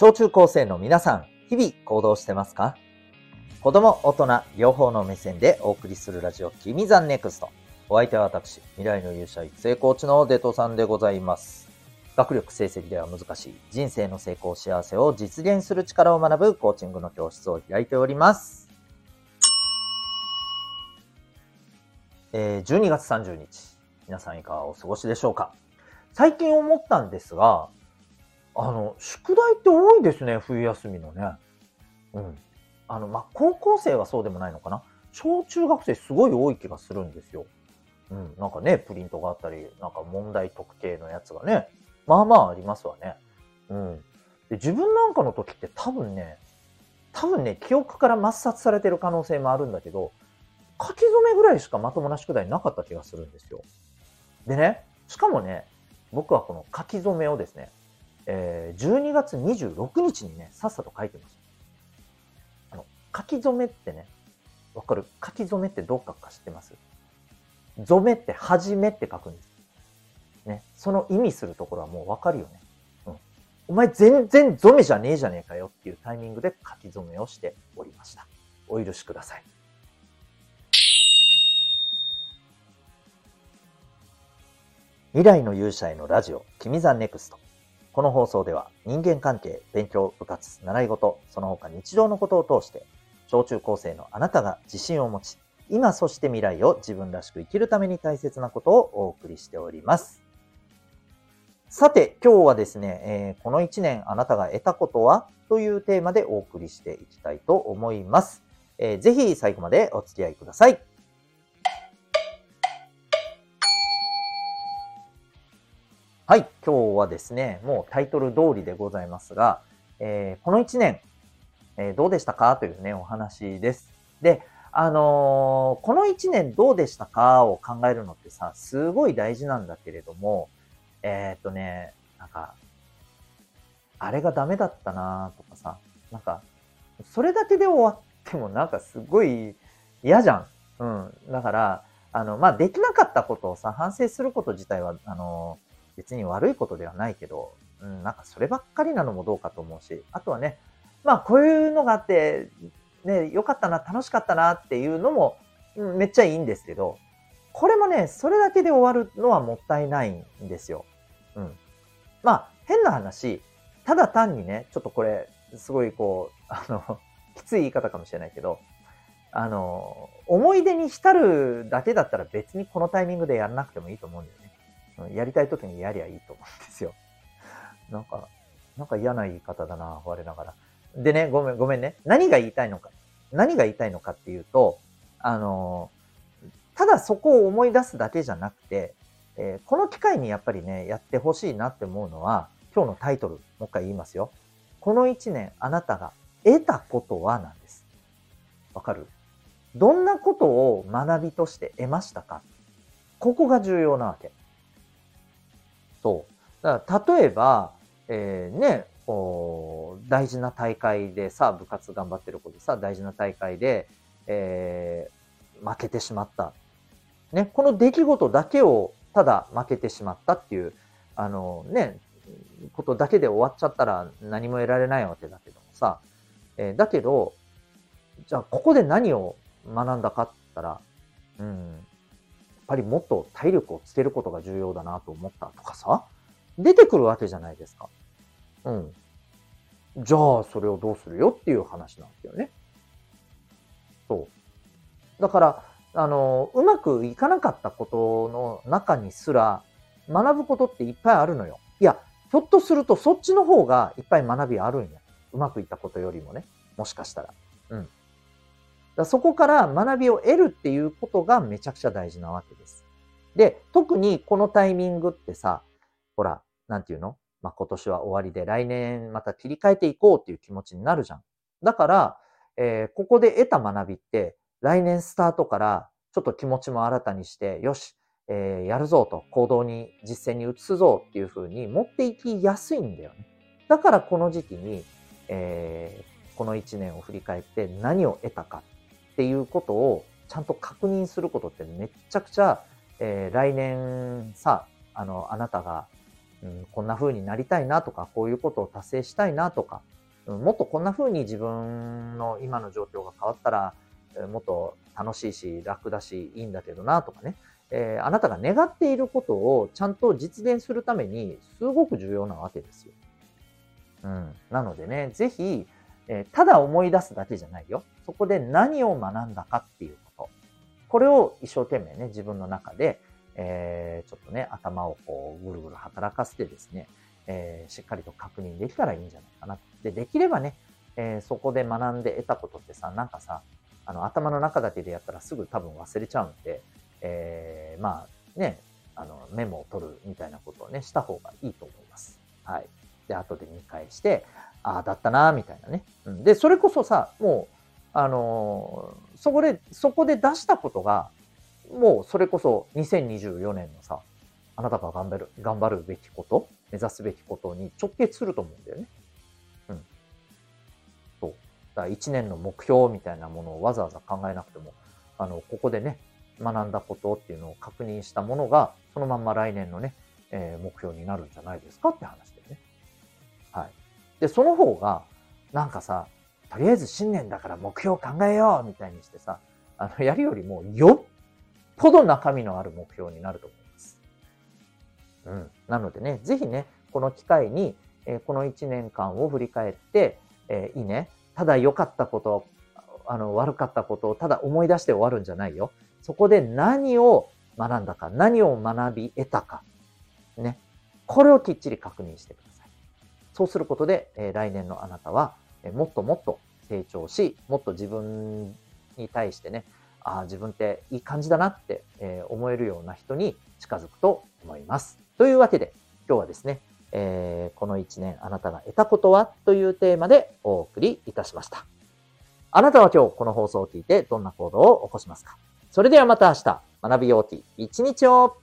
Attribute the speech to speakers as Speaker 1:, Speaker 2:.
Speaker 1: 小中高生の皆さん、日々行動してますか？子供、大人、両方の目線でお送りするラジオ、君ザネクスト。お相手は私、未来の勇者育成コーチのデトさんでございます。学力成績では難しい人生の成功幸せを実現する力を学ぶコーチングの教室を開いております。えー、12月30日、皆さんいかがお過ごしでしょうか？最近思ったんですが、あの、宿題って多いですね、冬休みのね。うん。あの、まあ、高校生はそうでもないのかな。小中学生すごい多い気がするんですよ。うん。なんかね、プリントがあったり、なんか問題特定のやつがね、まあまあありますわね。うん。で、自分なんかの時って多分ね、多分ね、記憶から抹殺されてる可能性もあるんだけど、書き初めぐらいしかまともな宿題なかった気がするんですよ。でね、しかもね、僕はこの書き初めをですね、えー、12月26日にね、さっさと書いてます。あの、書き初めってね、わかる？書き初めってどう書くか知ってます？初めって初めって書くんです。ね。その意味するところはもうわかるよね。うん。お前全然初めじゃねえじゃねえかよっていうタイミングで書き初めをしておりました。お許しください。未来の勇者へのラジオ、君ザネクスト。この放送では人間関係、勉強、部活、習い事、その他日常のことを通して、小中高生のあなたが自信を持ち、今そして未来を自分らしく生きるために大切なことをお送りしております。さて、今日はですね、えー、この1年あなたが得たことはというテーマでお送りしていきたいと思います。えー、ぜひ最後までお付き合いください。はい、今日はですね、もうタイトル通りでございますが、えー、この1年、えー、どうでしたかというね、お話です。で、あのー、この1年どうでしたかを考えるのってさ、すごい大事なんだけれども、えっとね、なんか、あれがダメだったなとかさ、なんか、それだけで終わってもなんかすごい嫌じゃん。うん。だから、あの、まあ、できなかったことをさ、反省すること自体は、あのー別に悪いことではないけど、うん、なんかそればっかりなのもどうかと思うし、あとはね、まあこういうのがあって、ね、良かったな、楽しかったなっていうのも、めっちゃいいんですけど、これもね、それだけで終わるのはもったいないんですよ。うん。まあ、変な話、ただ単にね、ちょっとこれ、すごいこう、あの、きつい言い方かもしれないけど、あの、思い出に浸るだけだったら別にこのタイミングでやらなくてもいいと思うんだよ。やりたい時にやりゃいいと思うんですよ。なんか、なんか嫌な言い方だな、我ながら。でね、ごめん、ごめんね。何が言いたいのか。何が言いたいのかっていうと、あの、ただそこを思い出すだけじゃなくて、えー、この機会にやっぱりね、やってほしいなって思うのは、今日のタイトル、もう一回言いますよ。この一年あなたが得たことはなんです。わかる？どんなことを学びとして得ましたか？ここが重要なわけ。そう。だから例えば、えー、ね、こう、大事な大会でさ、部活頑張ってる子でさ、大事な大会で、えー、負けてしまった。ね、この出来事だけをただ負けてしまったっていう、あのね、ことだけで終わっちゃったら何も得られないわけだけどもさ、えー、だけど、じゃあここで何を学んだかって言ったら、うん、ぱりもっと体力をつけることが重要だなと思ったとかさ、出てくるわけじゃないですか。うん。じゃあ、それをどうするよっていう話なんですよね。そう。だから、あの、うまくいかなかったことの中にすら、学ぶことっていっぱいあるのよ。いや、ひょっとするとそっちの方がいっぱい学びあるんや。うまくいったことよりもね。もしかしたら。うん。だそこから学びを得るっていうことがめちゃくちゃ大事なわけです。で、特にこのタイミングってさ、ほら、なんていうの？まあ、今年は終わりで来年また切り替えていこうっていう気持ちになるじゃん。だから、えー、ここで得た学びって来年スタートからちょっと気持ちも新たにして、よし、えー、やるぞと、行動に、実践に移すぞっていう風に持っていきやすいんだよね。だからこの時期に、えー、この1年を振り返って何を得たかっていうことをちゃんと確認することってめっちゃくちゃ、えー、来年さ、あの、あなたがうん、こんな風になりたいなとか、こういうことを達成したいなとか、うん、もっとこんな風に自分の今の状況が変わったらえ、もっと楽しいし、楽だし、いいんだけどなとかね、えー、あなたが願っていることをちゃんと実現するために、すごく重要なわけですよ。うん。なのでね、ぜひ、えー、ただ思い出すだけじゃないよ。そこで何を学んだかっていうこと。これを一生懸命ね、自分の中で、えー、ちょっとね、頭をこう、ぐるぐる働かせてですね、えー、しっかりと確認できたらいいんじゃないかな。で、できればね、えー、そこで学んで得たことってさ、なんかさ、あの、頭の中だけでやったらすぐ多分忘れちゃうんで、えー、まあ、ね、あの、メモを取るみたいなことをね、した方がいいと思います。はい。で、後で見返して、ああ、だったな、みたいなね。うん、で、それこそさ、もう、あのー、そこで、そこで出したことが、もうそれこそ2024年のさ、あなたが頑張る、頑張るべきこと、目指すべきことに直結すると思うんだよね。うん。そう。だから1年の目標みたいなものをわざわざ考えなくても、あの、ここでね、学んだことっていうのを確認したものが、そのまんま来年のね、えー、目標になるんじゃないですかって話で。で、その方が、なんかさ、とりあえず新年だから目標考えようみたいにしてさ、あの、やるよりもよっぽど中身のある目標になると思います。うん。なのでね、ぜひね、この機会に、えー、この1年間を振り返って、えー、いいね。ただ良かったこと、あの、悪かったことをただ思い出して終わるんじゃないよ。そこで何を学んだか、何を学び得たか。ね。これをきっちり確認してください。そうすることで、え、来年のあなたは、え、もっともっと成長し、もっと自分に対してね、ああ、自分っていい感じだなって、え、思えるような人に近づくと思います。というわけで、今日はですね、えー、この1年あなたが得たことはというテーマでお送りいたしました。あなたは今日この放送を聞いてどんな行動を起こしますか？それではまた明日、学びようき一日を